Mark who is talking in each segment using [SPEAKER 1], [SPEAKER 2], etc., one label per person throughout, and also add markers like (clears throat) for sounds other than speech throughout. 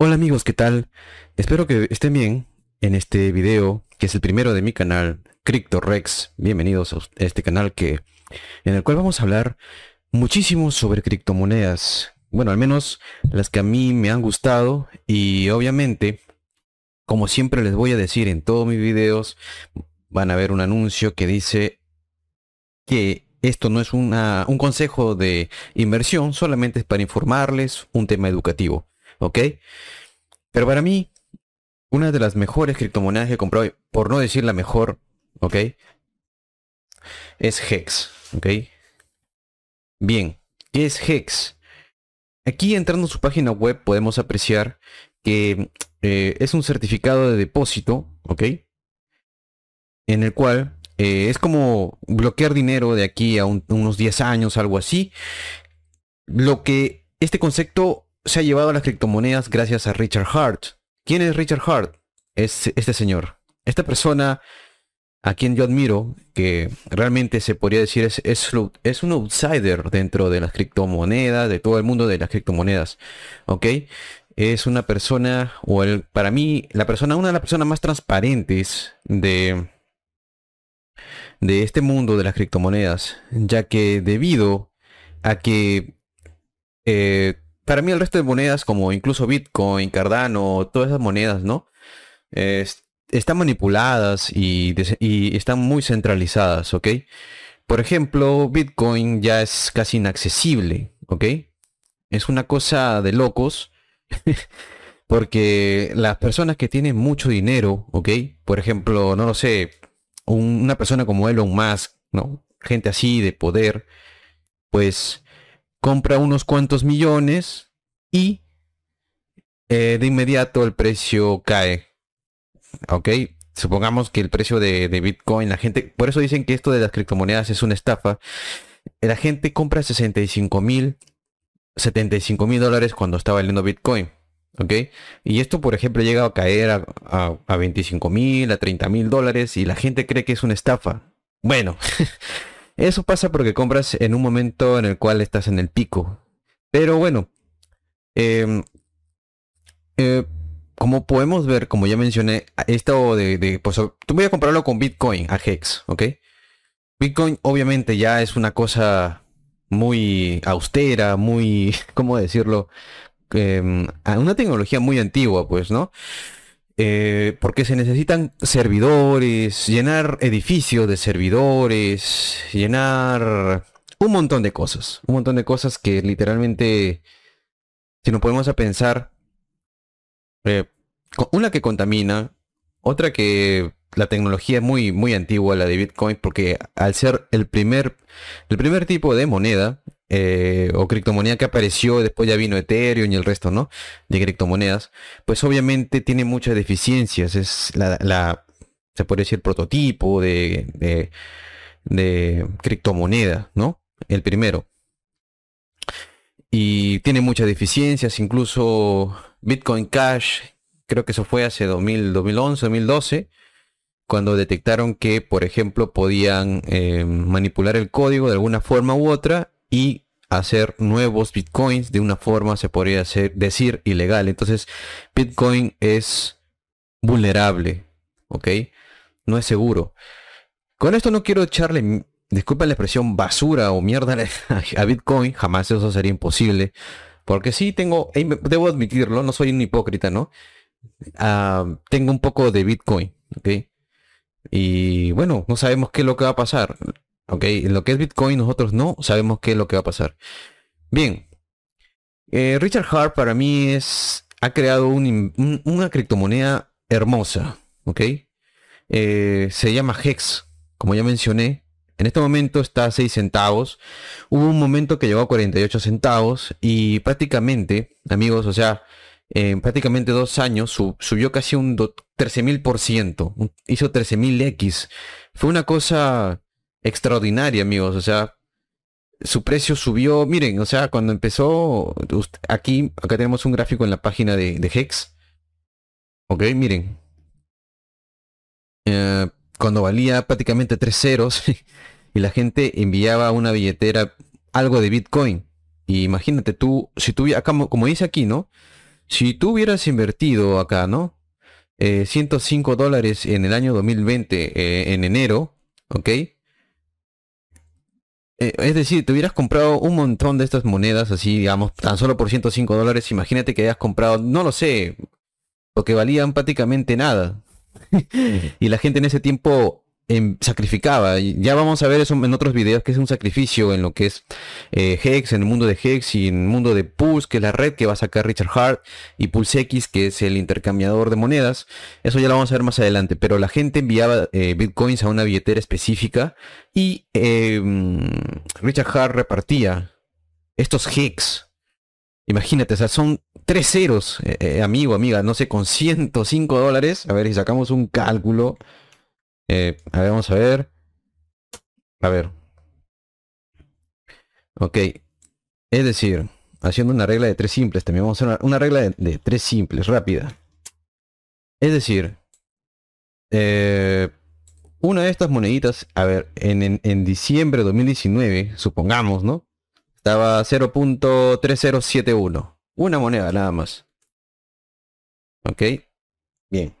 [SPEAKER 1] Hola amigos, ¿qué tal? Espero que estén bien en este video, que es el primero de mi canal, CryptoRex. Bienvenidos a este canal que, en el cual vamos a hablar muchísimo sobre criptomonedas. Bueno, al menos las que a mí me han gustado y obviamente, como siempre les voy a decir en todos mis videos, van a ver un anuncio que dice que esto no es un consejo de inversión, solamente es para informarles un tema educativo. ¿Ok? Pero para mí, una de las mejores criptomonedas que he comprado, por no decir la mejor, ¿ok? Es Hex, ¿ok? Bien, ¿qué es Hex? Aquí entrando a su página web podemos apreciar que eh, es un certificado de depósito, ¿ok? En el cual eh, es como bloquear dinero de aquí a unos 10 años, algo así. Lo que este concepto se ha llevado las criptomonedas gracias a Richard Hart. ¿Quién es Richard Hart? Es este señor. Esta persona a quien yo admiro, que realmente se podría decir es, es, un outsider dentro de las criptomonedas, de todo el mundo de las criptomonedas. ¿Ok? Es una persona, o el, para mí, la persona, una de las personas más transparentes de, de este mundo de las criptomonedas, ya que debido a que eh, para mí el resto de monedas, como incluso Bitcoin, Cardano, todas esas monedas, ¿no? están manipuladas y, están muy centralizadas, ¿ok? Por ejemplo, Bitcoin ya es casi inaccesible, ¿ok? Es una cosa de locos. (laughs) porque las personas que tienen mucho dinero, ¿ok? Por ejemplo, no lo sé, una persona como Elon Musk, ¿no? Gente así de poder, pues compra unos cuantos millones y eh, de inmediato el precio cae. ¿Ok? Supongamos que el precio de, Bitcoin, la gente, por eso dicen que esto de las criptomonedas es una estafa. La gente compra 65 mil, 75 mil dólares cuando está valiendo Bitcoin. ¿Ok? Y esto, por ejemplo, llega a caer a, a, a 25 mil, a 30 mil dólares y la gente cree que es una estafa. Bueno, (laughs) Eso pasa porque compras en un momento en el cual estás en el pico. Pero bueno, em, eh, como podemos ver, como ya mencioné, esto de, de pues, voy a comprarlo con Bitcoin a Hex, ¿ok? Bitcoin obviamente ya es una cosa muy austera, muy, (laughs) ¿cómo decirlo? Em, una tecnología muy antigua, pues, ¿no? Eh, porque se necesitan servidores, llenar edificios de servidores, llenar un montón de cosas, un montón de cosas que literalmente, si nos podemos a pensar, eh, una que contamina, otra que la tecnología es muy, muy antigua, la de Bitcoin, porque al ser el primer, el primer tipo de moneda, eh, o criptomoneda que apareció, después ya vino Ethereum y el resto, ¿no? De criptomonedas, pues obviamente tiene muchas deficiencias. Es la, se puede decir, prototipo de, de, criptomoneda, ¿no? El primero. Y tiene muchas deficiencias, incluso Bitcoin Cash, creo que eso fue hace 2000, 2011, 2012 cuando detectaron que, por ejemplo, podían eh, manipular el código de alguna forma u otra y hacer nuevos bitcoins de una forma, se podría decir, ilegal. Entonces, Bitcoin es vulnerable, ¿ok? No es seguro. Con esto no quiero echarle, disculpa la expresión, basura o mierda (laughs) a Bitcoin, jamás eso sería imposible. Porque sí tengo, debo admitirlo, no soy un hipócrita, ¿no? Ah, tengo un poco de Bitcoin, ¿ok? Y bueno, no sabemos qué es lo que va a pasar. ¿Ok? Lo que es Bitcoin nosotros no sabemos qué es lo que va a pasar. Bien. Eh, Richard Hart para mí es... Ha creado una criptomoneda hermosa. ¿Ok? Eh, se llama Hex. Como ya mencioné. En este momento está a 6 centavos. Hubo un momento que llegó a 48 centavos. Y prácticamente, amigos, o sea, en prácticamente dos años subió casi un 13.000%. Hizo 13.000X. Fue una cosa extraordinaria, amigos. O sea, su precio subió. Miren, o sea, cuando empezó, aquí, acá tenemos un gráfico en la página de, Hex. Ok, miren. Eh, cuando valía prácticamente tres ceros (laughs) y la gente enviaba una billetera algo de Bitcoin. Y imagínate tú, si tú, acá, como dice aquí, ¿no? Si tú hubieras invertido acá, ¿no? 105 eh, dólares en el año 2020, eh, en enero, ¿ok? Eh, es decir, te hubieras comprado un montón de estas monedas así, digamos, tan solo por 105 dólares. Imagínate que hayas comprado, no lo sé, porque valían prácticamente nada. (laughs) y la gente en ese tiempo Em, sacrificaba. Ya vamos a ver eso en otros videos, que es un sacrificio en lo que es eh, Hex, en el mundo de Hex y en el mundo de Pulse, que es la red que va a sacar Richard Hart, y Pulse X, que es el intercambiador de monedas. Eso ya lo vamos a ver más adelante, pero la gente enviaba eh, bitcoins a una billetera específica y em, Richard Hart repartía estos Hex. Imagínate, son tres ceros, eh, amigo, amiga, no sé, con 105 dólares. A ver si sacamos un cálculo. Eh, a ver, vamos a ver. A ver. Ok. Es decir, haciendo una regla de tres simples, también vamos a hacer una, regla de, tres simples, rápida. Es decir, eh, una de estas moneditas, a ver, en, en diciembre de 2019, supongamos, ¿no? Estaba 0.3071. Una moneda nada más. ¿Ok? Bien.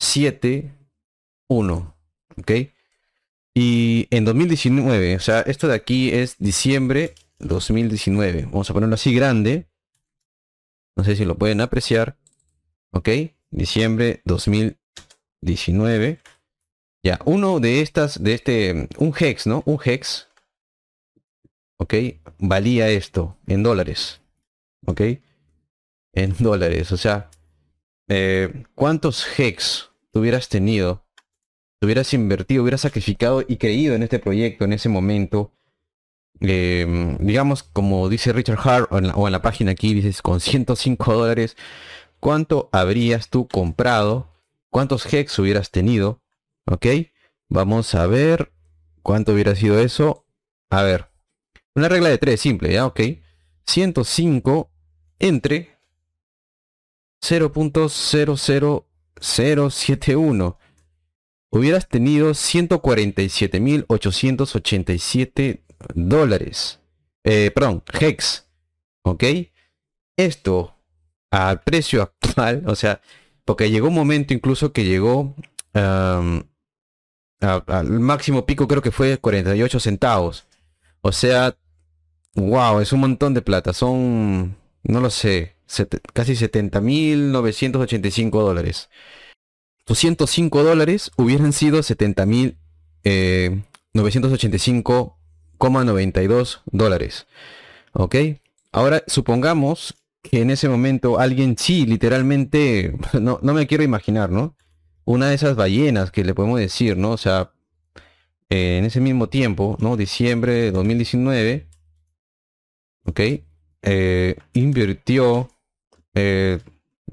[SPEAKER 1] 0.00071. ¿Ok? Y en 2019, o sea, esto de aquí es diciembre 2019. Vamos a ponerlo así grande. No sé si lo pueden apreciar. ¿Ok? Diciembre 2019. Ya, uno de estas, de este, un hex, ¿no? Un hex. ¿Ok? Valía esto en dólares. ¿Ok? En dólares. O sea, eh, ¿cuántos hex hubieras tenido? hubieras invertido, hubieras sacrificado y creído en este proyecto en ese momento. Em, digamos, como dice Richard Hart o en, la, página aquí, dices, con 105 dólares, ¿cuánto habrías tú comprado? ¿Cuántos hex hubieras tenido? ¿Ok? Vamos a ver cuánto hubiera sido eso. A ver, una regla de tres simple, ¿ya? ¿Ok? 105 entre 0.00071. Hubieras tenido 147.887 dólares. Eh, perdón, hex. ¿Ok? Esto al precio actual, o sea, porque llegó un momento incluso que llegó al máximo pico, creo que fue 48 centavos. O sea, wow, es un montón de plata. Son, no lo sé, casi 70.985 dólares. 205 dólares hubieran sido 70.985,92 eh, dólares. ¿Ok? Ahora supongamos que en ese momento alguien sí, literalmente, (laughs) no, no me quiero imaginar, ¿no? Una de esas ballenas que le podemos decir, ¿no? O sea, en ese mismo tiempo, ¿no? Diciembre de 2019, ¿ok? Eh, invirtió eh,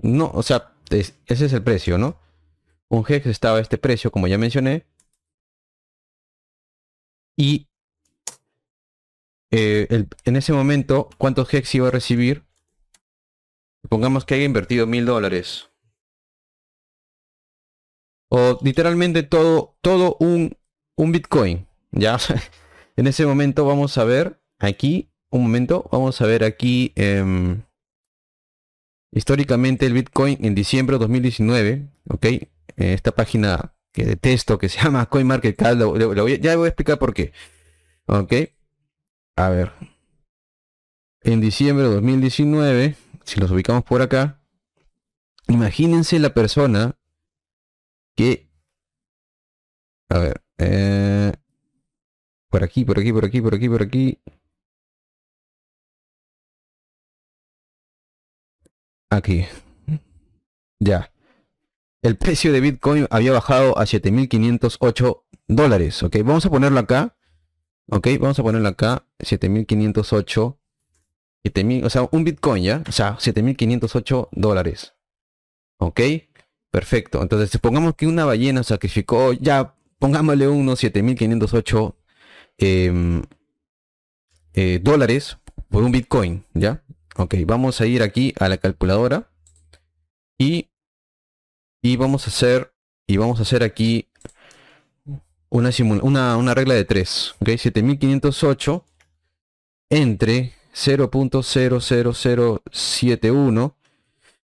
[SPEAKER 1] no, o sea, ese es el precio, ¿no? Un hex estaba este precio, como ya mencioné. Y eh, en ese momento, ¿cuántos hex iba a recibir? Pongamos que haya invertido mil dólares. O literalmente todo, todo un, un Bitcoin. Ya, (laughs) en ese momento vamos a ver aquí, un momento, vamos a ver aquí. Eh, históricamente el Bitcoin en diciembre de 2019, ¿ok? esta página que detesto, que se llama (laughs) CoinMarketCap, ya voy a explicar por qué. ¿Ok? A ver. En diciembre de 2019, si los ubicamos por acá, imagínense la persona que... A ver. Eh, por aquí, por aquí, por aquí, por aquí, por aquí. Aquí. Ya. El precio de Bitcoin había bajado a 7.508 dólares. Ok, vamos a ponerlo acá. Ok, vamos a ponerlo acá. 7.508. 7000, o sea, un Bitcoin ya. O sea, 7.508 dólares. Ok, perfecto. Entonces, supongamos que una ballena sacrificó, ya, pongámosle unos 7.508 em, eh, dólares por un Bitcoin, ¿ya? Ok, vamos a ir aquí a la calculadora y, y vamos a hacer y vamos a hacer aquí una, una, una regla de 3. Ok, 7508 entre 0.00071,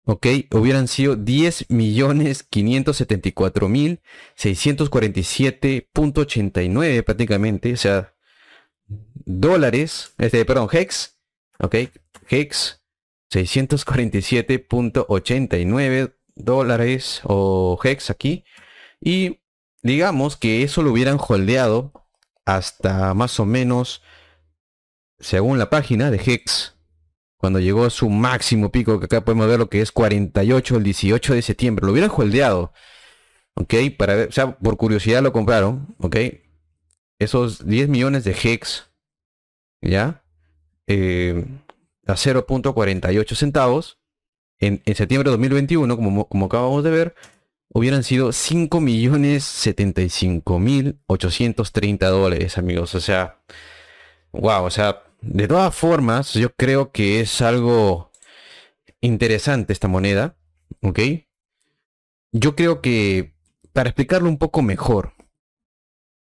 [SPEAKER 1] ok, hubieran sido 10.704.647.89 prácticamente, o sea, dólares, este, perdón, hex, ok, hex 647.89 dólares o hex aquí. Y digamos que eso lo hubieran holdeado hasta más o menos según la página de Hex cuando llegó a su máximo pico que acá podemos ver lo que es 48 el 18 de septiembre. Lo hubieran holdeado ok para ver o sea por curiosidad lo compraron ok esos 10 millones de Hex ya eh, a 0.48 centavos en, septiembre de 2021, como, como acabamos de ver, hubieran sido 5.075.830 dólares, amigos. O sea, wow, o sea, de todas formas, yo creo que es algo interesante esta moneda, ¿ok? Yo creo que, para explicarlo un poco mejor,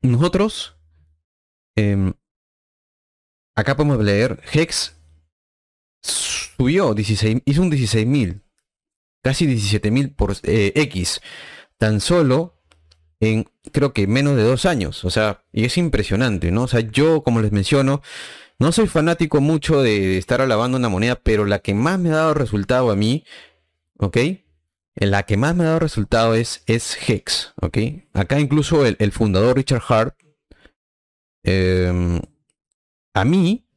[SPEAKER 1] nosotros, em, acá podemos leer Hex subió 16, hizo un 16.000, casi 17.000 por eh, X, tan solo en creo que menos de dos años. O sea, y es impresionante, ¿no? O sea, yo, como les menciono, no soy fanático mucho de, estar alabando una moneda, pero la que más me ha dado resultado a mí, ¿ok? La que más me ha dado resultado es, es Hex, ¿ok? Acá incluso el, fundador Richard Hart, em, a mí,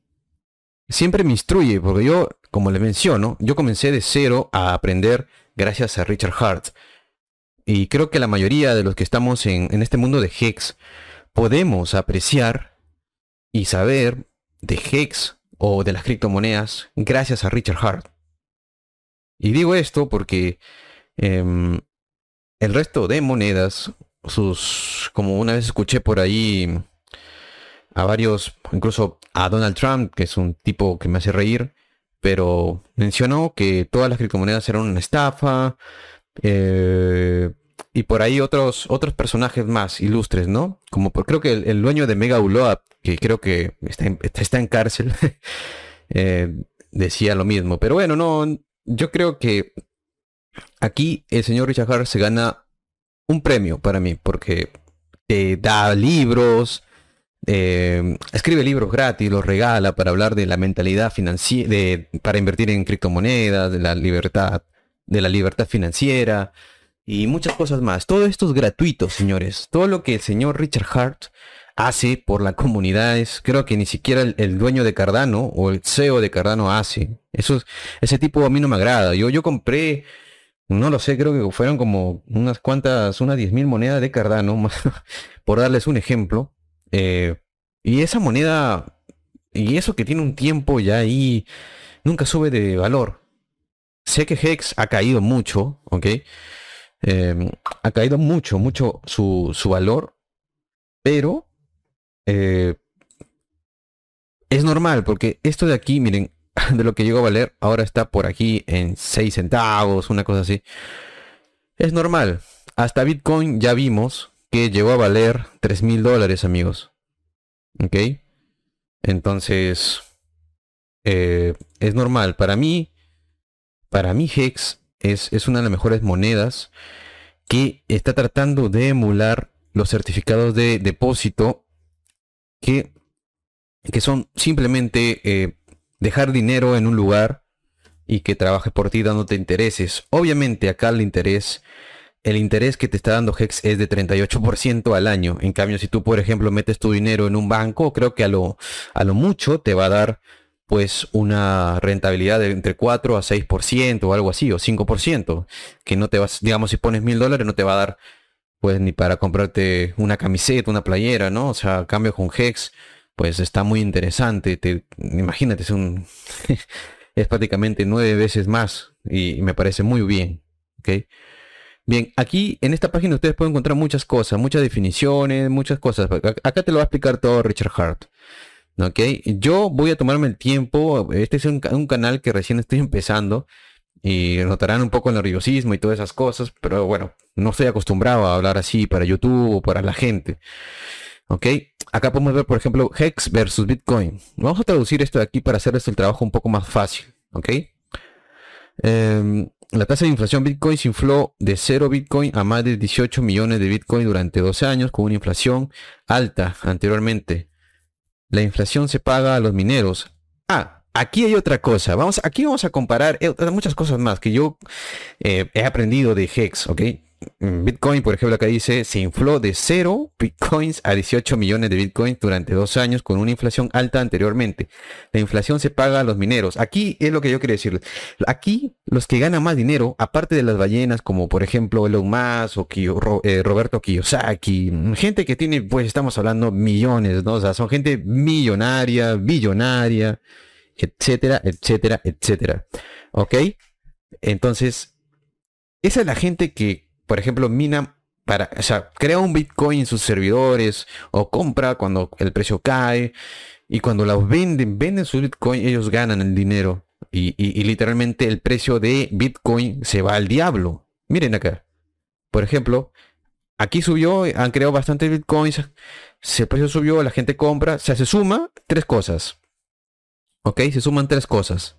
[SPEAKER 1] siempre me instruye, porque yo como les menciono, yo comencé de cero a aprender gracias a Richard Hart. Y creo que la mayoría de los que estamos en, este mundo de Hex podemos apreciar y saber de Hex o de las criptomonedas gracias a Richard Hart. Y digo esto porque em, el resto de monedas, sus, como una vez escuché por ahí a varios, incluso a Donald Trump, que es un tipo que me hace reír, pero mencionó que todas las criptomonedas eran una estafa. Eh, y por ahí otros, otros personajes más ilustres, ¿no? Como por, creo que el, dueño de Mega Uloa, que creo que está en, está en cárcel, (laughs) eh, decía lo mismo. Pero bueno, no, yo creo que aquí el señor Richard Hart se gana un premio para mí, porque te da libros, eh, escribe libros gratis, los regala para hablar de la mentalidad financiera, para invertir en criptomonedas, de la libertad, de la libertad financiera y muchas cosas más. Todo esto es gratuito, señores. Todo lo que el señor Richard Hart hace por la comunidad es, creo que ni siquiera el, dueño de Cardano o el CEO de Cardano hace. Eso, ese tipo a mí no me agrada. Yo, yo compré, no lo sé, creo que fueron como unas cuantas, unas 10.000 monedas de Cardano, (laughs) por darles un ejemplo. Eh, y esa moneda, y eso que tiene un tiempo ya ahí, nunca sube de valor. Sé que Hex ha caído mucho, ¿ok? Em, ha caído mucho, mucho su, valor, pero eh, es normal, porque esto de aquí, miren, (laughs) de lo que llegó a valer, ahora está por aquí en 6 centavos, una cosa así. Es normal. Hasta Bitcoin ya vimos que llegó a valer 3 mil dólares, amigos. ¿Ok? Entonces, eh, es normal. Para mí, para mí Hex es, es una de las mejores monedas que está tratando de emular los certificados de depósito que, que son simplemente eh, dejar dinero en un lugar y que trabaje por ti dándote intereses. Obviamente acá el interés el interés que te está dando Hex es de 38% al año. En cambio, si tú, por ejemplo, metes tu dinero en un banco, creo que a lo, a lo mucho te va a dar pues una rentabilidad de entre 4 a 6% o algo así, o 5%, que no te vas, digamos, si pones mil dólares no te va a dar pues ni para comprarte una camiseta, una playera, ¿no? O sea, cambio con Hex, pues está muy interesante. Te, imagínate, es (laughs) un es prácticamente nueve veces más y, me parece muy bien. ¿ok? Bien, aquí en esta página ustedes pueden encontrar muchas cosas, muchas definiciones, muchas cosas. Acá te lo va a explicar todo Richard Hart. ¿Ok? Yo voy a tomarme el tiempo. Este es un, canal que recién estoy (laughs) empezando. Y notarán un poco el nerviosismo y todas esas cosas. Pero bueno, no estoy acostumbrado a hablar así para YouTube o para la gente. ¿Ok? acá podemos ver, por ejemplo, Hex versus Bitcoin. Vamos a traducir esto de aquí para hacer el trabajo un poco más fácil, ¿ok? Em, la tasa de inflación Bitcoin se infló de 0 Bitcoin a más de 18 millones de Bitcoin durante 12 años con una inflación alta anteriormente. La inflación se paga a los mineros. Ah, aquí hay otra cosa. Vamos, aquí vamos a comparar eh, muchas cosas más que yo eh, he aprendido de Hex, ¿ok? Bitcoin, por ejemplo, acá dice, se infló de 0 bitcoins a 18 millones de bitcoins durante dos años con una inflación alta anteriormente. La inflación se paga a los mineros. Aquí es lo que yo quiero decirles. Aquí los que ganan más dinero, aparte de las ballenas como por ejemplo Elon Musk o eh, Roberto Kiyosaki, gente que tiene, pues estamos hablando millones, ¿no? O sea, son gente millonaria, billonaria, etcétera, etcétera, etcétera. ¿Ok? Entonces, esa es la gente que por ejemplo, mina para, o crea un Bitcoin en sus servidores o compra cuando el precio cae y cuando los venden, venden su Bitcoin, ellos ganan el dinero y, literalmente el precio de Bitcoin se va al diablo. Miren acá. Por ejemplo, aquí subió, han creado bastantes Bitcoins, el precio subió, la gente compra, o sea, se suma tres cosas. ¿Ok? Se suman tres cosas.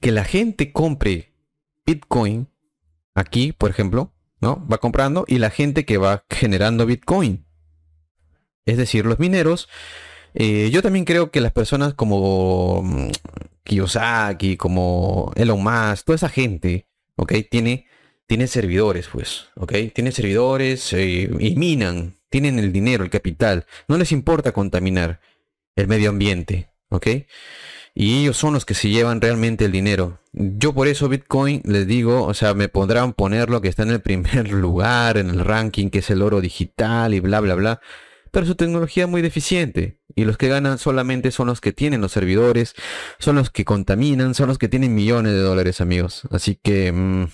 [SPEAKER 1] Que la gente compre Bitcoin aquí, por ejemplo, ¿no? Va comprando y la gente que va generando Bitcoin. Es decir, los mineros. Eh, yo también creo que las personas como Kiyosaki, como Elon Musk, toda esa gente, ¿ok? Tiene, tiene servidores, pues, ¿ok? Tiene servidores eh, y minan, tienen el dinero, el capital. No les importa contaminar el medio ambiente, ¿ok? Y ellos son los que se llevan realmente el dinero. Yo por eso Bitcoin les digo, o sea, me podrán poner lo que está en el primer (laughs) lugar en el ranking, que es el oro digital y bla, bla, bla. Pero su tecnología es muy deficiente. Y los que ganan solamente son los que tienen los servidores, son los que contaminan, son los que tienen millones de dólares, amigos. Así que, mm,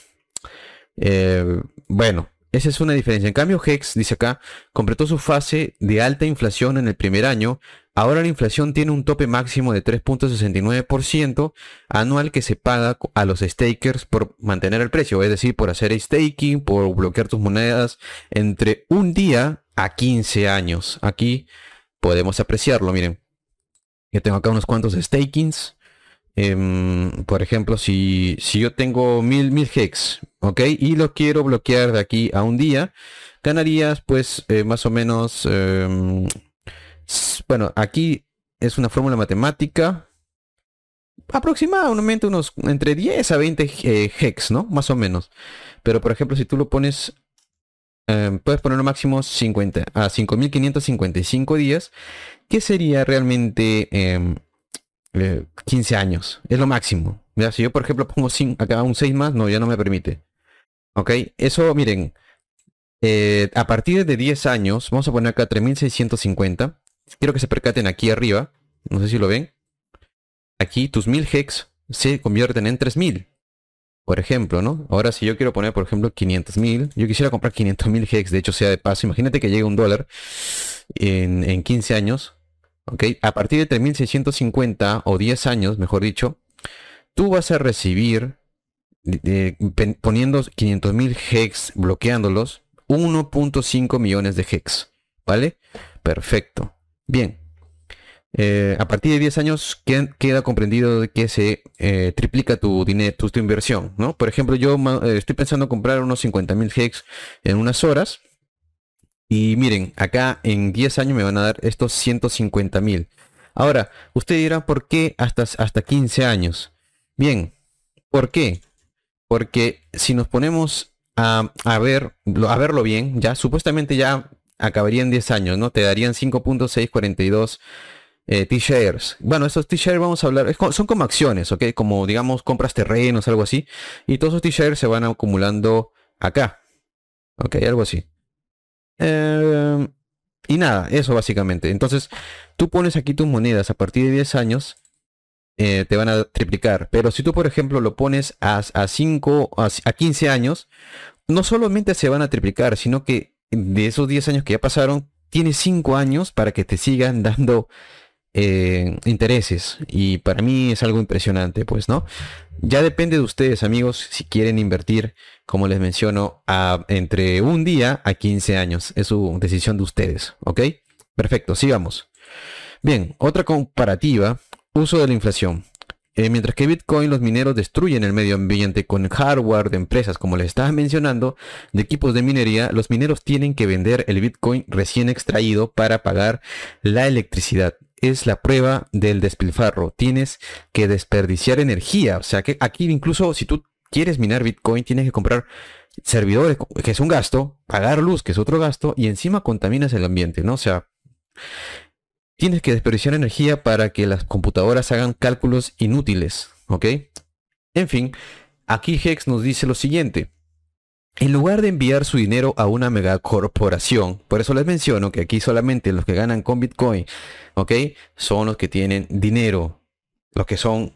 [SPEAKER 1] eh, bueno, esa es una diferencia. En cambio, Hex, dice acá, completó su fase de alta inflación en el primer año. Ahora la inflación tiene un tope máximo de 3.69% anual que se paga a los stakers por mantener el precio, es decir, por hacer staking, por bloquear tus monedas entre un día a 15 años. Aquí podemos apreciarlo, miren. Yo tengo acá unos cuantos stakings. Em, por ejemplo, si, si yo tengo mil, mil hex, ¿ok? Y lo quiero bloquear de aquí a un día, ganarías pues eh, más o menos, em, bueno, aquí es una fórmula matemática, aproximadamente unos entre 10 a 20 eh, hex, ¿no? Más o menos. Pero por ejemplo, si tú lo pones, em, puedes ponerlo máximo 50 a 5555 días, que sería realmente 15 eh, años. Es lo máximo. Mira, si yo, por ejemplo, pongo acá un 6 más, no, ya no me permite. Ok, eso, miren, eh, a partir de 10 años, vamos a poner acá 3650. Quiero que se percaten aquí arriba. No sé si lo ven. Aquí tus 1000 hex se convierten en 3000. Por ejemplo, ¿no? Ahora si yo quiero poner, por ejemplo, 500.000, yo quisiera comprar 500.000 hex, de hecho sea de paso, imagínate que llegue un dólar en, en 15 años, a partir de 3650 o 10 años, mejor dicho, tú vas a recibir, poniendo 500.000 hex, bloqueándolos, 1.5 millones de hex. ¿Vale? Perfecto. Bien. Eh, a partir de 10 años queda comprendido que se eh, triplica tu dinero, tu, inversión, ¿no? Por ejemplo, yo eh, estoy pensando comprar unos 50.000 hex en unas horas y miren, acá en 10 años me van a dar estos 150 mil. Ahora, usted dirá, ¿por qué hasta, hasta 15 años? Bien, ¿por qué? Porque si nos ponemos a, ver, a verlo bien, ya supuestamente ya acabarían 10 años, ¿no? Te darían 5.642 eh, T-shares. Bueno, esos T-shares vamos a hablar, son como acciones, ¿ok? Como digamos compras terrenos, algo así. Y todos esos T-shares se van acumulando acá. ¿Ok? Algo así. Em, y nada, eso básicamente. Entonces, tú pones aquí tus monedas a partir de 10 años, eh, te van a triplicar. Pero si tú, por ejemplo, lo pones a, a 5, a, 15 años, no solamente se van a triplicar, sino que de esos 10 años que ya pasaron, tienes 5 años para que te sigan (laughs) dando eh, intereses. Y para mí es algo impresionante, pues, ¿no? Ya depende de ustedes, amigos, si quieren invertir, como les menciono, a, entre un día a 15 años. Es su decisión de ustedes, ¿ok? Perfecto, sigamos. Bien, otra comparativa, uso de la inflación. Eh, mientras que Bitcoin, los mineros destruyen el medio ambiente con hardware de empresas, como les estaba mencionando, de equipos de minería, los mineros tienen que vender el Bitcoin recién extraído para pagar la electricidad. Es la prueba del despilfarro. Tienes que desperdiciar energía. O sea que aquí incluso si tú quieres minar Bitcoin, tienes que comprar servidores, que es un gasto, pagar luz, que es otro gasto, y encima contaminas el ambiente, ¿no? O sea, tienes que desperdiciar energía para que las computadoras hagan cálculos inútiles, ¿ok? En fin, aquí Hex nos dice lo siguiente. En lugar de enviar su dinero a una megacorporación, por eso les menciono que aquí solamente los que ganan con Bitcoin, ¿ok? Son los que tienen dinero, los que son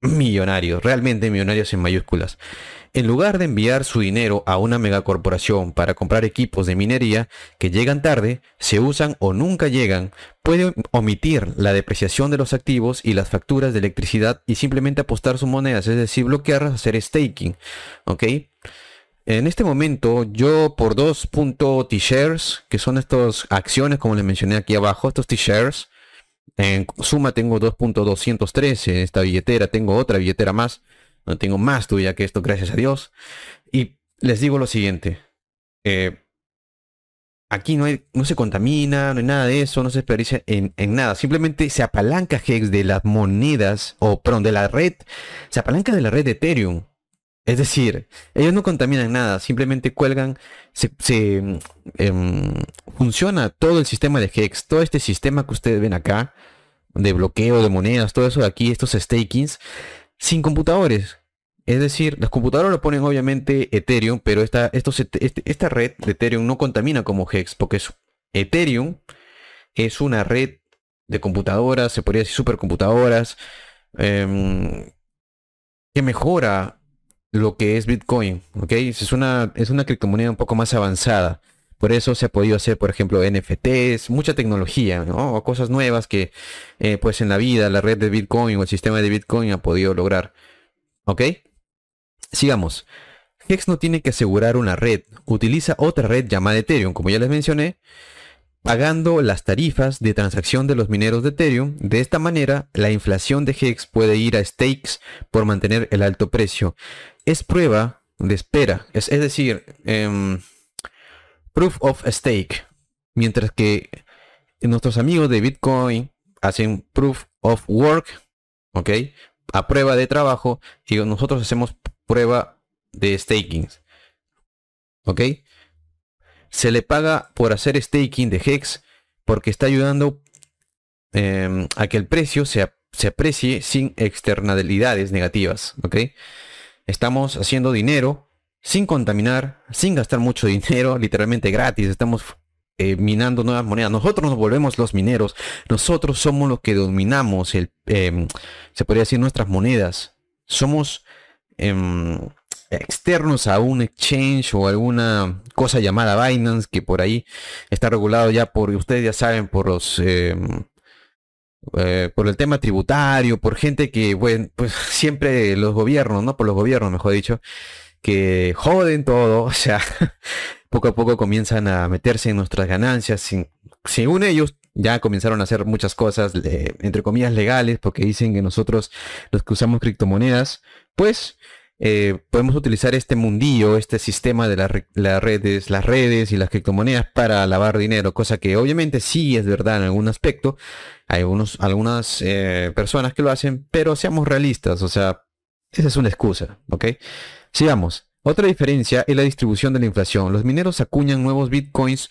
[SPEAKER 1] millonarios, realmente millonarios en mayúsculas. En lugar de enviar su dinero a una megacorporación para comprar equipos de minería que llegan tarde, se usan o nunca llegan, puede omitir la depreciación de los activos y las facturas de electricidad y simplemente apostar sus monedas, es decir, bloquearlas, hacer staking. ¿Ok? En este momento, yo por dos T-shares, que son estas acciones como les mencioné aquí abajo, estos T-shares, en suma tengo 2.213 en esta billetera, tengo otra billetera más, no tengo más tuya que esto, gracias a Dios. Y les digo lo siguiente, eh, aquí no, hay, no se contamina, no hay nada de eso, no se desperdicia en, en, nada, simplemente se apalanca Hex de las monedas, o perdón, de la red, se apalanca de la red de Ethereum. Es decir, ellos no contaminan nada, simplemente cuelgan, se, em, funciona todo el sistema de Hex, todo este sistema que ustedes ven acá, de bloqueo de monedas, todo eso de aquí, estos stakings, sin computadores. Es decir, los computadores lo ponen obviamente Ethereum, pero esta, este, esta red de Ethereum no contamina como Hex, porque Ethereum es una red de computadoras, se podría decir supercomputadoras, em, que mejora lo que es Bitcoin, ¿ok? Es una, es una criptomoneda un poco más avanzada. Por eso se ha podido hacer, por ejemplo, NFTs, mucha tecnología, ¿no? O cosas nuevas que, eh, pues en la vida, la red de Bitcoin o el sistema de Bitcoin ha podido lograr. ¿Ok? Sigamos. Hex no tiene que asegurar una red, utiliza otra red llamada Ethereum, como ya les mencioné, pagando las tarifas de transacción de los mineros de Ethereum. De esta manera, la inflación de Hex puede ir a stakes por mantener el alto precio. Es prueba de espera, es, decir, em, proof of stake, mientras que nuestros amigos de Bitcoin hacen proof of work, ¿ok? A prueba de trabajo y nosotros hacemos prueba de staking, ¿ok? se le paga por hacer staking de Hex porque está ayudando em, a que el precio se, se, aprecie sin externalidades negativas. ¿ok? Estamos haciendo dinero sin contaminar, sin gastar mucho (laughs) dinero, literalmente gratis. Estamos eh, minando nuevas monedas. Nosotros nos volvemos los mineros. Nosotros somos los que dominamos, el, em, se podría decir, nuestras monedas. Somos em, externos a un exchange o alguna cosa llamada Binance que por ahí está regulado ya por ustedes ya saben por los em, eh, por el tema tributario por gente que bueno pues (laughs) siempre los gobiernos no por los gobiernos mejor dicho que joden todo (laughs) o sea poco a poco comienzan a meterse en nuestras ganancias sin, según ellos ya comenzaron a hacer muchas cosas entre comillas legales porque dicen que nosotros los que usamos criptomonedas pues eh, podemos utilizar este mundillo, este sistema de las redes, las redes y las criptomonedas para lavar dinero, cosa que obviamente sí es verdad en algún aspecto. Hay algunas eh, personas que lo hacen, pero seamos realistas, o sea, esa es una excusa, ¿ok? Sigamos. Otra diferencia es la distribución de la inflación. Los mineros acuñan nuevos bitcoins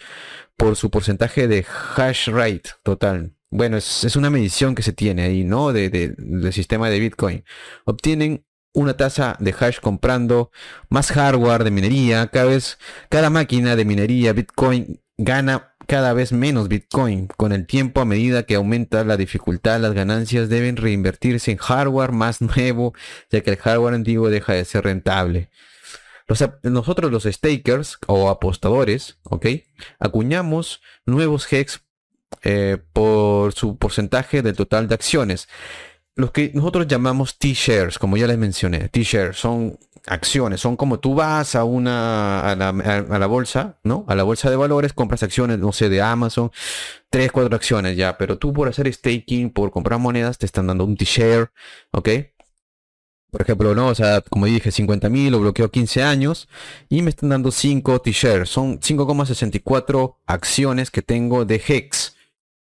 [SPEAKER 1] por su porcentaje de hash rate total. Bueno, es, una medición que se tiene ahí, ¿no? del sistema de Bitcoin. Obtienen una tasa de hash comprando más hardware de minería. Cada vez, cada máquina de minería Bitcoin gana cada vez menos Bitcoin. Con el tiempo, a medida que aumenta la dificultad, las ganancias deben reinvertirse en hardware más nuevo, ya que el hardware antiguo deja de ser rentable. nosotros los stakers o apostadores, ¿ok? Acuñamos nuevos hex eh, por su porcentaje del total de acciones los que nosotros llamamos T-shares, como ya les mencioné, T-shares son acciones. Son como tú vas a una a la, bolsa, ¿no? A la bolsa de valores, compras acciones, no sé, de Amazon, tres, cuatro acciones ya. Pero tú por hacer staking, por comprar monedas, te están dando un T-share, ¿ok? Por ejemplo, ¿no? O sea, como dije, 50 mil, lo bloqueo 15 años y me están dando 5 T-shares. Son 5,64 acciones que tengo de Hex.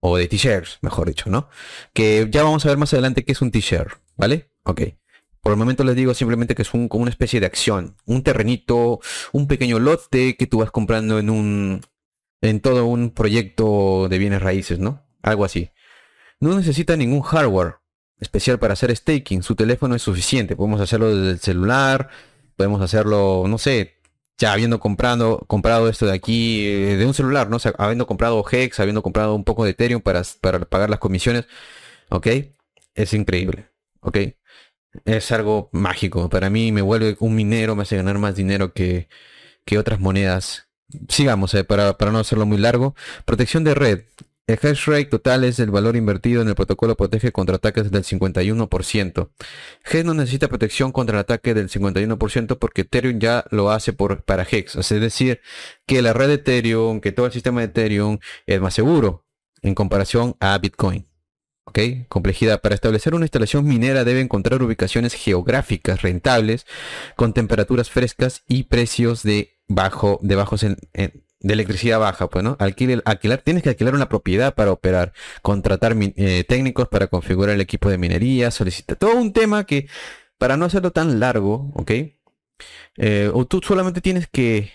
[SPEAKER 1] O de T-shares, mejor dicho, ¿no? Que ya vamos a ver más adelante qué es un T-share, ¿vale? Ok. Por el momento les digo simplemente que es un, como una especie de acción, un terrenito, un pequeño lote que tú vas comprando en un, en todo un proyecto de bienes raíces, ¿no? Algo así. No necesita ningún hardware especial para hacer staking. Su teléfono es suficiente. Podemos hacerlo desde el celular, podemos hacerlo, no sé, ya habiendo comprado, comprado esto de aquí eh, de un celular, ¿no? habiendo comprado Hex, habiendo comprado un poco de Ethereum para, para pagar las comisiones. ¿Ok? Es increíble. ¿Ok? es algo mágico. Para mí me vuelve un minero, me hace ganar más dinero que, que otras monedas. Sigamos, eh, para, para no hacerlo muy largo. Protección de red. El hash rate total es el valor invertido en el protocolo protege contra ataques del 51%. Hex no necesita protección contra el ataque del 51% porque Ethereum ya lo hace por, para Hex. Es decir, que la red de Ethereum, que todo el sistema de Ethereum es más seguro en comparación a Bitcoin. Complejidad. Para establecer una instalación minera debe encontrar ubicaciones geográficas rentables con temperaturas frescas y precios de bajo, de bajos en, de electricidad baja, pues, ¿no? alquilar, tienes que alquilar una propiedad para operar, contratar eh, técnicos para configurar el equipo de minería, solicitar todo un tema que, para no hacerlo tan largo, ¿ok? Eh, o tú solamente tienes que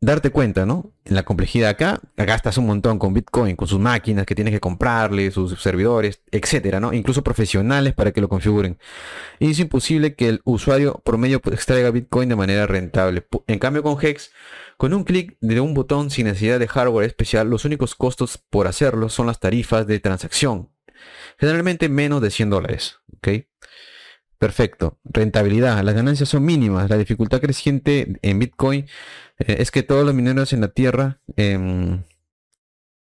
[SPEAKER 1] darte cuenta, ¿no? En la complejidad acá, gastas un montón con Bitcoin, con sus máquinas que tienes que comprarle, sus servidores, etcétera, ¿no? Incluso profesionales para que lo configuren. Y es imposible que el usuario promedio extraiga Bitcoin de manera rentable. En cambio con Hex, con un clic de un botón sin necesidad de hardware especial, los únicos costos por hacerlo son las tarifas de transacción. Generalmente menos de 100 dólares, ¿ok? Perfecto. Rentabilidad. Las ganancias son mínimas. La dificultad creciente en Bitcoin eh, es que todos los mineros en la Tierra, em,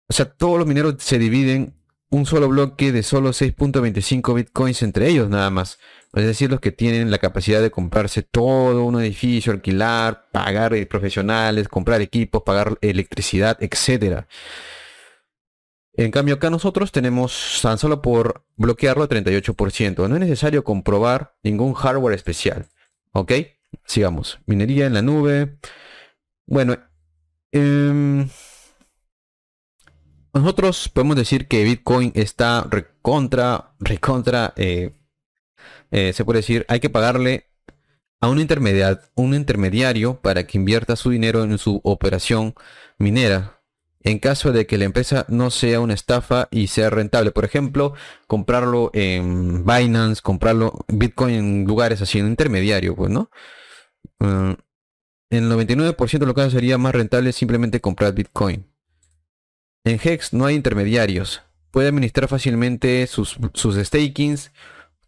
[SPEAKER 1] o sea, todos los mineros se dividen un solo bloque de solo 6.25 bitcoins entre ellos nada más. Es decir, los que tienen la capacidad de comprarse todo un edificio, alquilar, pagar eh, profesionales, comprar equipos, pagar electricidad, etcétera. En cambio acá nosotros tenemos tan solo por bloquearlo 38%. No es necesario comprobar ningún hardware especial. ¿Ok? Sigamos. Minería en la nube. Bueno. Em, nosotros podemos decir que Bitcoin está recontra, recontra, eh, eh, se puede decir, hay que pagarle a un, un intermediario para que invierta su dinero en su operación minera en caso de que la empresa no sea una estafa y sea rentable. Por ejemplo, comprarlo en Binance, comprarlo Bitcoin en lugares así, en intermediario, pues, ¿no? En el 99% de los casos sería más rentable simplemente comprar Bitcoin. En Hex no hay intermediarios. Puede administrar fácilmente sus, sus stakings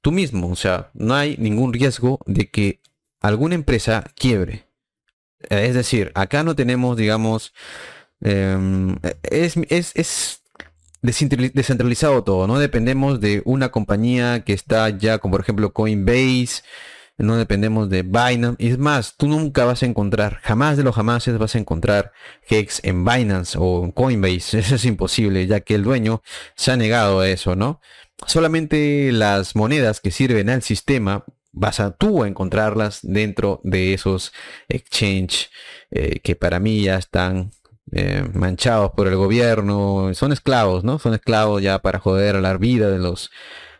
[SPEAKER 1] tú mismo. O sea, no hay ningún riesgo de que alguna empresa quiebre. Es decir, acá no tenemos, digamos, Em, es, es, descentralizado todo, no dependemos de una compañía que está ya, como por ejemplo Coinbase, no dependemos de Binance. Es más, tú nunca vas a encontrar, jamás de los jamás vas a encontrar Hex en Binance o en Coinbase. (laughs) Eso es imposible, ya que el dueño se ha negado a eso, ¿no? Solamente las monedas que sirven al sistema vas a tú a encontrarlas dentro de esos exchange eh, que para mí ya están eh, manchados por el gobierno, son esclavos, ¿no? Son esclavos ya para joder a la vida de los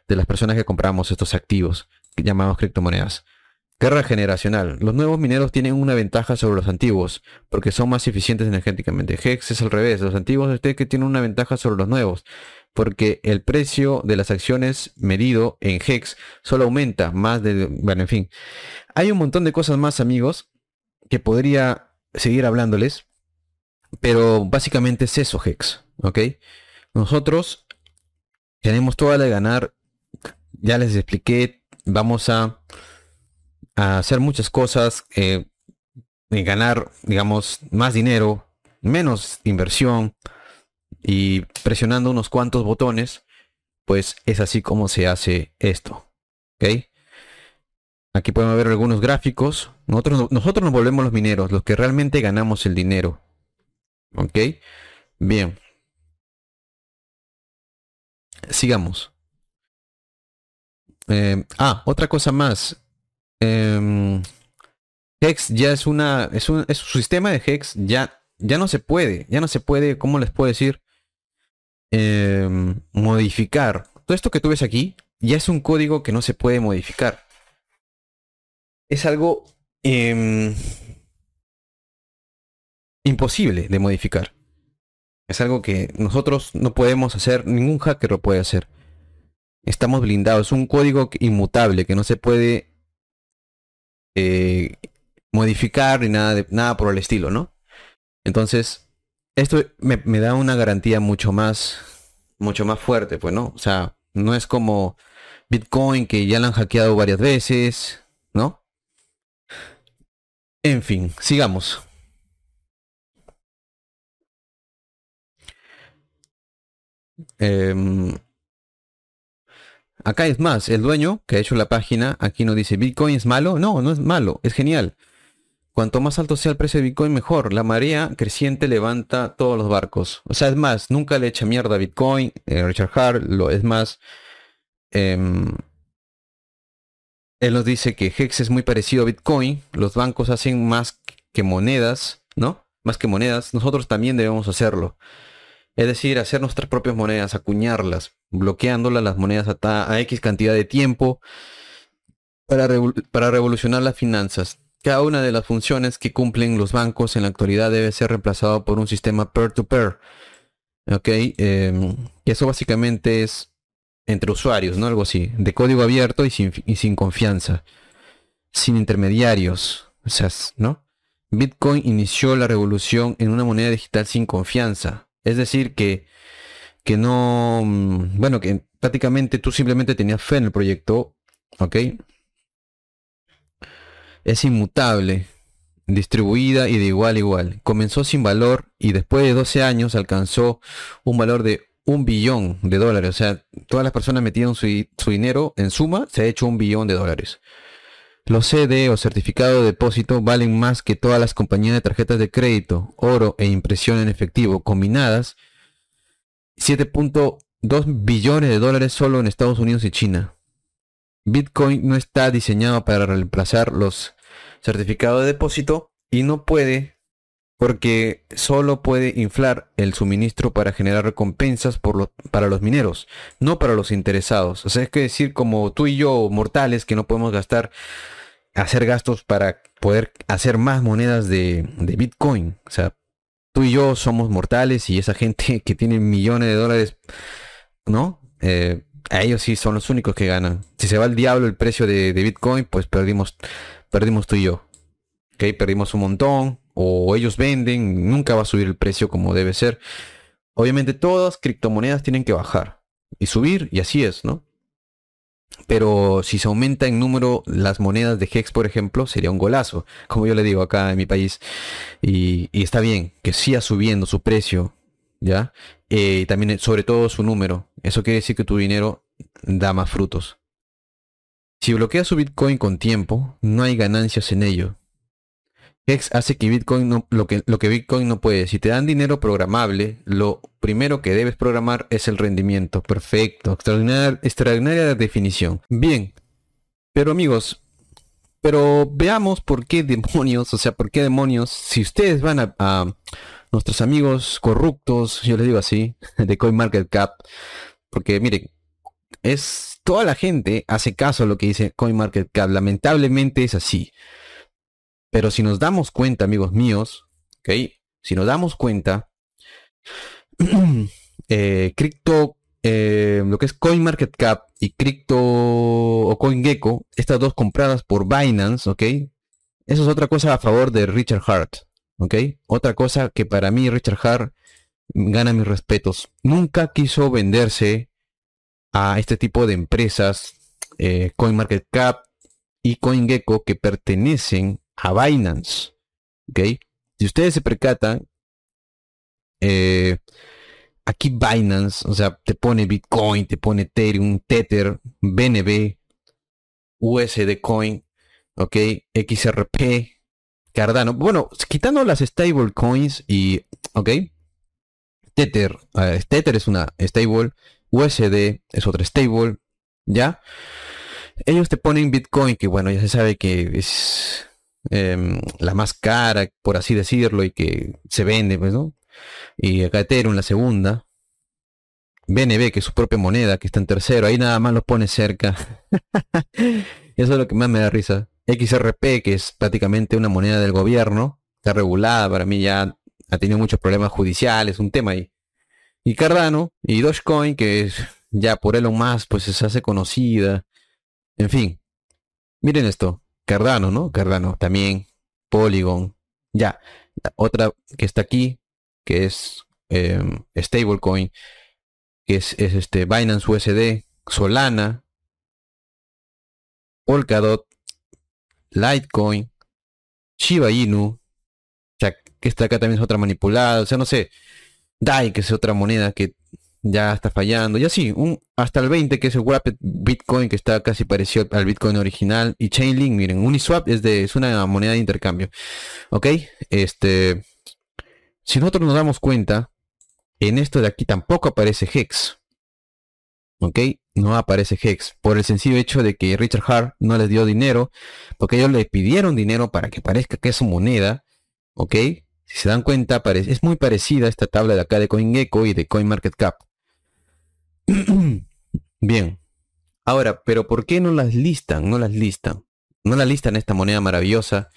[SPEAKER 1] de las personas que compramos estos activos que llamamos criptomonedas. Guerra generacional. Los nuevos mineros tienen una ventaja sobre los antiguos porque son más eficientes energéticamente. Hex es al revés. Los antiguos ustedes que tienen una ventaja sobre los nuevos porque el precio de las acciones medido en Hex solo aumenta más de... Bueno, en fin. Hay un montón de cosas más amigos que podría seguir hablándoles, pero básicamente es eso, Hex. ¿Ok? Nosotros tenemos toda la ganar. Ya les expliqué. Vamos a, hacer muchas cosas. Eh, ganar, digamos, más dinero, menos inversión y presionando unos cuantos botones, pues es así como se hace esto. ¿Ok? Aquí podemos ver algunos gráficos. Nosotros, nosotros nos volvemos los mineros, los que realmente ganamos el dinero. ¿Ok? Bien. Sigamos. Eh, ah, otra cosa más. Em, Hex ya es una. Es un, es sistema de Hex ya, ya no se puede. Ya no se puede, ¿cómo les puedo decir? Em, modificar. Todo esto que tú ves aquí ya es un código que no se puede modificar. Es algo imposible de modificar. Es algo que nosotros no podemos hacer, ningún hacker lo puede hacer. Estamos blindados, es un código inmutable que no se puede eh, modificar ni nada, de, nada por el estilo, ¿no? Entonces, esto me, me, da una garantía mucho más, mucho más fuerte, pues, ¿no? O sea, no es como Bitcoin que ya lo han hackeado varias veces, ¿no? En fin, sigamos. Eh, acá es más, el dueño que ha hecho la página, aquí no dice Bitcoin es malo. No, no es malo, es genial. Cuanto más alto sea el precio de Bitcoin, mejor. La marea creciente levanta todos los barcos. O sea, es más, nunca le echa mierda a Bitcoin. Eh, Richard Hart, lo es más. Eh, él nos dice que Hex es muy parecido a Bitcoin. Los bancos hacen más que monedas, ¿no? Más que monedas. Nosotros también debemos hacerlo. Es decir, hacer nuestras propias monedas, acuñarlas, bloqueándolas las monedas a, X cantidad de tiempo para, para revolucionar las finanzas. Cada una de las funciones que cumplen los bancos en la actualidad debe ser reemplazado por un sistema peer-to-peer. ok, eh, eso básicamente es entre usuarios, ¿no? Algo así, de código abierto y sin, y sin confianza, sin intermediarios, o sea, ¿no? Bitcoin inició la revolución en una moneda digital sin confianza, es decir, que, que no, mm, bueno, que prácticamente tú simplemente tenías fe en el proyecto, ¿ok? Es inmutable, distribuida y de igual a igual. Comenzó sin valor y después de 12 años alcanzó un valor de un billón de dólares. O sea, todas las personas metieron su, su dinero en suma, se ha hecho un billón de dólares. Los CD o certificado de depósito valen más que todas las compañías de tarjetas de crédito, oro e impresión en efectivo combinadas. 7.2 billones de dólares solo en Estados Unidos y China. Bitcoin no está diseñado para reemplazar los certificados de depósito y no puede porque solo puede inflar el suministro para generar recompensas por para los mineros, no para los interesados. O sea, es que decir como tú y yo, mortales, que no podemos gastar hacer gastos para poder hacer más monedas de, Bitcoin. O sea, tú y yo somos mortales y esa gente (laughs) que tiene millones de dólares, ¿no? Eh, a ellos sí son los únicos que ganan. Si se va al diablo el precio de, Bitcoin, pues perdimos, perdimos tú y yo. ¿Ok? Perdimos un montón. O ellos venden, nunca va a subir el precio como debe ser. Obviamente todas criptomonedas tienen que bajar y subir, y así es, ¿no? Pero si se aumenta en número las monedas de Hex, por ejemplo, sería un golazo, como yo le digo acá en mi país. Y, está bien que siga subiendo su precio, ¿ya? Eh, y también, sobre todo, su número. Eso quiere decir que tu dinero da más frutos. Si bloqueas su Bitcoin con tiempo, no hay ganancias en ello. Hex hace que Bitcoin no, lo que, lo que Bitcoin no puede. Si te dan dinero programable, lo primero que debes programar es el rendimiento. Perfecto. Extraordinaria, extraordinaria definición. Bien. Pero amigos, pero veamos por qué demonios, o sea, por qué demonios, si ustedes van a, a nuestros amigos corruptos, yo les digo así, (laughs) de CoinMarketCap, porque miren, es toda la gente hace caso a lo que dice CoinMarketCap, lamentablemente es así. Pero si nos damos cuenta, amigos míos, ¿ok? Si nos damos cuenta, (clears throat) eh, Crypto, eh, lo que es CoinMarketCap y Crypto o CoinGecko, estas dos compradas por Binance, ¿ok? Eso es otra cosa a favor de Richard Hart, ¿ok? Otra cosa que para mí Richard Hart gana mis respetos. Nunca quiso venderse a este tipo de empresas, eh, CoinMarketCap y CoinGecko, que pertenecen a Binance. ¿Ok? Si ustedes se percatan, eh, aquí Binance, o sea, te pone Bitcoin, te pone Ethereum, Tether, BNB, USD Coin. ok, XRP, Cardano. Bueno, quitando las stable coins y, ok, Tether, uh, Tether es una stable, USD es otra stable, ¿ya? Ellos te ponen Bitcoin, que bueno, ya se sabe que es eh, la más cara, por así decirlo, y que se vende, pues, ¿no? Y acá Ethereum, la segunda. BNB, que es su propia moneda, que está en tercero, ahí nada más lo pone cerca. (laughs) Eso es lo que más me da risa. XRP, que es prácticamente una moneda del gobierno, está regulada, para mí ya ha tenido muchos problemas judiciales, un tema ahí. Y Cardano y Dogecoin, que es ya por Elon Musk, pues se hace conocida. En fin, miren esto, Cardano, ¿no? Cardano, también Polygon. Ya, otra que está aquí, que es eh, stablecoin, que es, es, este Binance USD, Solana, Polkadot, Litecoin, Shiba Inu, o sea, que está acá también es otra manipulada, o sea, no sé, DAI, que es otra moneda que ya está fallando. Y así, un, hasta el 20, que es el Wrapped Bitcoin, que está casi parecido al Bitcoin original. Y Chainlink, miren, Uniswap es, de, es una moneda de intercambio. ¿Ok? Este, si nosotros nos damos cuenta, en esto de aquí tampoco aparece Hex. ¿Ok? No aparece Hex. Por el sencillo hecho de que Richard Hart no les dio dinero. Porque ellos le pidieron dinero para que parezca que es su moneda. ¿Ok? Si se dan cuenta, es muy parecida a esta tabla de acá de CoinGecko y de CoinMarketCap. (clears throat) Bien. Ahora, pero ¿por qué no las listan? No las listan. No las listan esta moneda maravillosa.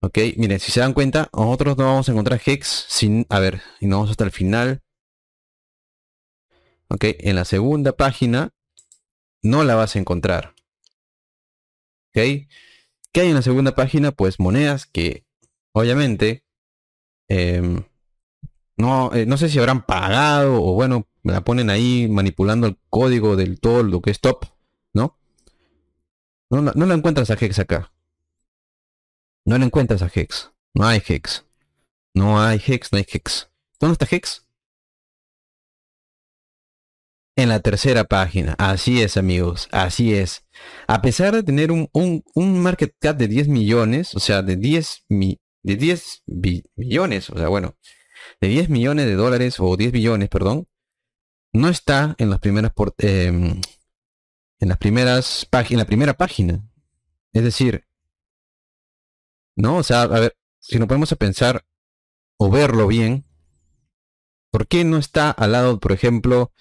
[SPEAKER 1] Ok, miren, si se dan cuenta, nosotros no vamos a encontrar Hex sin... A ver, y nos vamos hasta el final. Ok, en la segunda página no la vas a encontrar. Ok. ¿Qué hay en la segunda página? Pues monedas que, obviamente, em, no, eh, no sé si habrán pagado o bueno, me la ponen ahí manipulando el código del todo lo que es top, ¿no? No, no la encuentras a Hex acá. No la encuentras a Hex. No hay Hex. No hay Hex, no hay Hex. ¿Dónde está Hex? En la tercera página. Así es, amigos. Así es. A pesar de tener un, un, market cap de 10 millones, o sea, de 10, mi, de 10 millones, o sea, bueno, de 10 millones de dólares o 10 billones, perdón, no está en las primeras em, en las primeras páginas, en la primera página. Es decir, no, o sea, a ver, si nos ponemos a pensar o verlo bien, ¿por qué no está al lado, por ejemplo,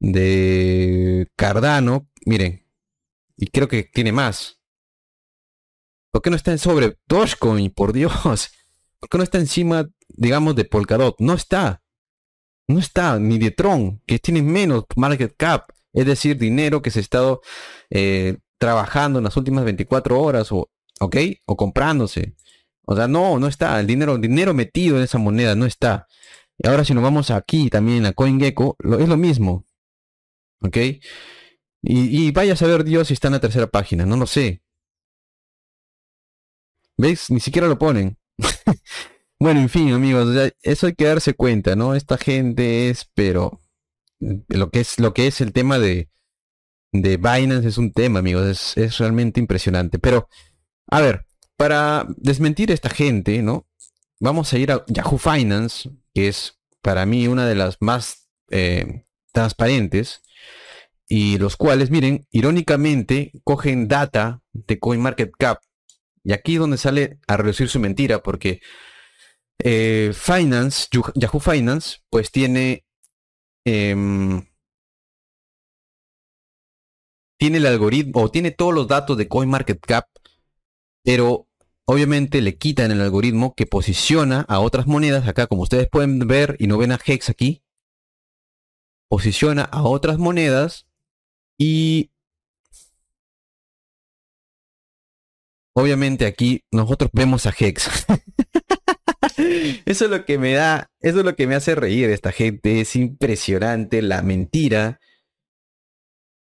[SPEAKER 1] de Cardano? Miren, y creo que tiene más. ¿Por qué no está en sobre Dogecoin, por Dios? (laughs) ¿Por qué no está encima, digamos, de Polkadot? No está. No está, ni de Tron, que tiene menos market cap, es decir, dinero que se ha estado eh, trabajando en las últimas 24 horas, o, ¿ok? O comprándose. O sea, no, no está. El dinero, dinero metido en esa moneda no está. Y ahora si nos vamos aquí también a CoinGecko, lo, es lo mismo. ¿Ok? Y, y, vaya a saber Dios si está en la tercera página, no lo sé. ¿Veis? Ni siquiera lo ponen. (laughs) Bueno, en fin, amigos, eso hay que darse cuenta, ¿no? Esta gente es, pero lo que es lo que es el tema de, de Binance es un tema, amigos, es, realmente impresionante. Pero, a ver, para desmentir a esta gente, ¿no? Vamos a ir a Yahoo Finance, que es para mí una de las más eh, transparentes, y los cuales, miren, irónicamente, cogen data de CoinMarketCap. Y aquí es donde sale a reducir su mentira, porque eh, Finance, Yahoo Finance, pues tiene em, tiene el algoritmo o tiene todos los datos de CoinMarketCap, pero obviamente le quitan el algoritmo que posiciona a otras monedas acá, como ustedes pueden ver y no ven a Hex aquí, posiciona a otras monedas y obviamente aquí nosotros vemos a Hex. (laughs) Eso es lo que me da, eso es lo que me hace reír esta gente. Es impresionante la mentira.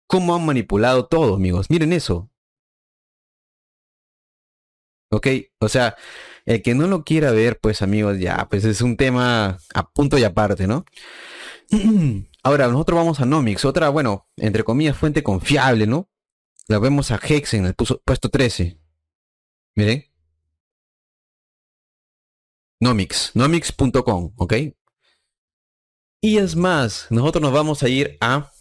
[SPEAKER 1] Cómo han manipulado todo, amigos. Miren eso. Ok, o sea, el que no lo quiera ver, pues amigos, ya, pues es un tema a punto y aparte, ¿no? (clears throat) Ahora, nosotros vamos a Nomics, otra, bueno, entre comillas, fuente confiable, ¿no? La vemos a Hex en el puesto 13. Miren. Nomics, nomics.com, ¿ok? Y es más, nosotros nos vamos a ir a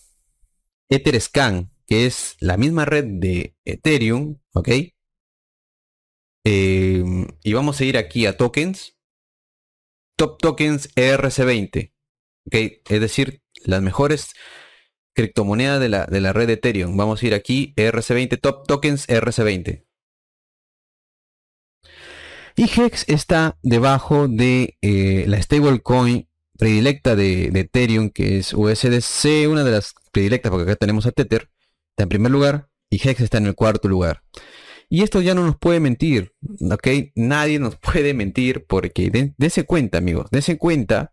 [SPEAKER 1] Etherscan, que es la misma red de Ethereum, ¿ok? Em, y vamos a ir aquí a tokens, top tokens ERC20, ¿ok? Es decir, las mejores criptomonedas de la, de la red de Ethereum. Vamos a ir aquí, ERC20, top tokens ERC20. Y Hex está debajo de eh, la stablecoin predilecta de, Ethereum, que es USDC, una de las predilectas, porque acá tenemos a Tether, está en primer lugar, y Hex está en el cuarto lugar. Y esto ya no nos puede mentir, ¿ok? Nadie nos (laughs) puede mentir porque dése cuenta, amigos, dése cuenta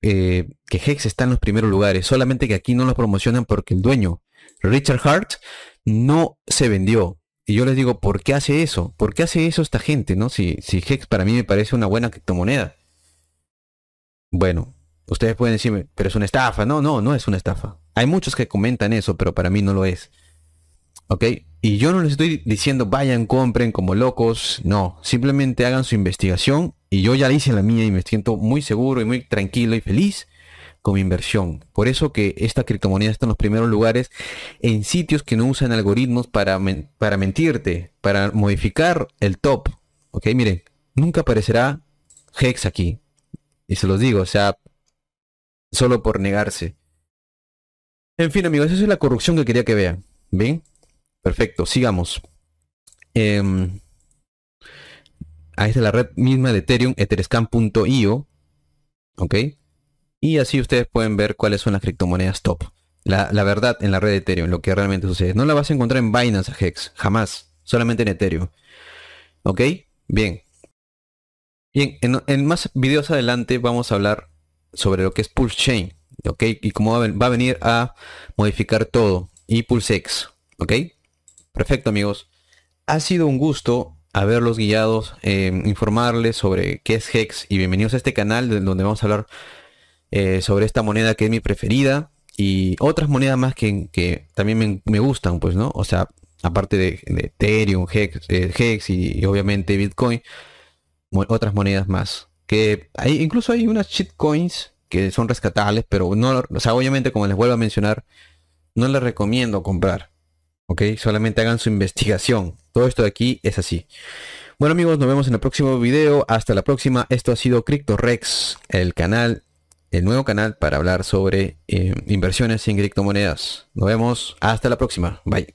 [SPEAKER 1] eh, que Hex está en los primeros lugares, solamente que aquí no lo promocionan porque el dueño, Richard Hart, no se vendió. Y yo les digo, ¿por qué hace eso? ¿Por qué hace eso esta gente? ¿no? Si, si Hex para mí me parece una buena criptomoneda. Bueno, ustedes pueden decirme, pero es una estafa. No, no, no es una estafa. Hay muchos que comentan eso, pero para mí no lo es. ¿Ok? Y yo no les estoy diciendo vayan, compren como locos. No, simplemente hagan su investigación. Y yo ya hice la mía y me siento muy seguro y muy tranquilo y feliz con mi inversión. Por eso que esta criptomoneda está en los primeros lugares en sitios que no usan algoritmos para, para mentirte, para modificar el top. Ok, miren, nunca aparecerá Hex aquí. Y se los digo, o sea, solo por negarse. En fin, amigos, esa es la corrupción que quería que vean. ¿Bien? Perfecto, sigamos. Eh, ahí está la red misma de Ethereum, etherscan.io. ¿Ok? Y así ustedes pueden ver cuáles son las criptomonedas top. La, la, verdad en la red de Ethereum, lo que realmente sucede. No la vas a encontrar en Binance Hex, jamás. Solamente en Ethereum. ¿Ok? Bien. Bien, en, más videos adelante vamos a hablar sobre lo que es Pulse Chain, ¿ok? Y cómo va, a venir a modificar todo. Y PulseX, ¿ok? Perfecto, amigos. Ha sido un gusto haberlos guiados, eh, informarles sobre qué es Hex y bienvenidos a este canal donde vamos a hablar eh, sobre esta moneda que es mi preferida y otras monedas más que, también me, gustan, pues, ¿no? O sea, aparte de, Ethereum, Hex, Hex y obviamente Bitcoin otras monedas más. Que hay, incluso hay unas shitcoins que son rescatables, pero no, o sea, obviamente como les vuelvo a mencionar, no les recomiendo comprar. ¿Ok? Solamente hagan su investigación. Todo esto de aquí es así. Bueno amigos, nos vemos en el próximo video. Hasta la próxima. Esto ha sido CryptoRex, el canal, el nuevo canal para hablar sobre eh, inversiones en criptomonedas. Nos vemos. Hasta la próxima. Bye.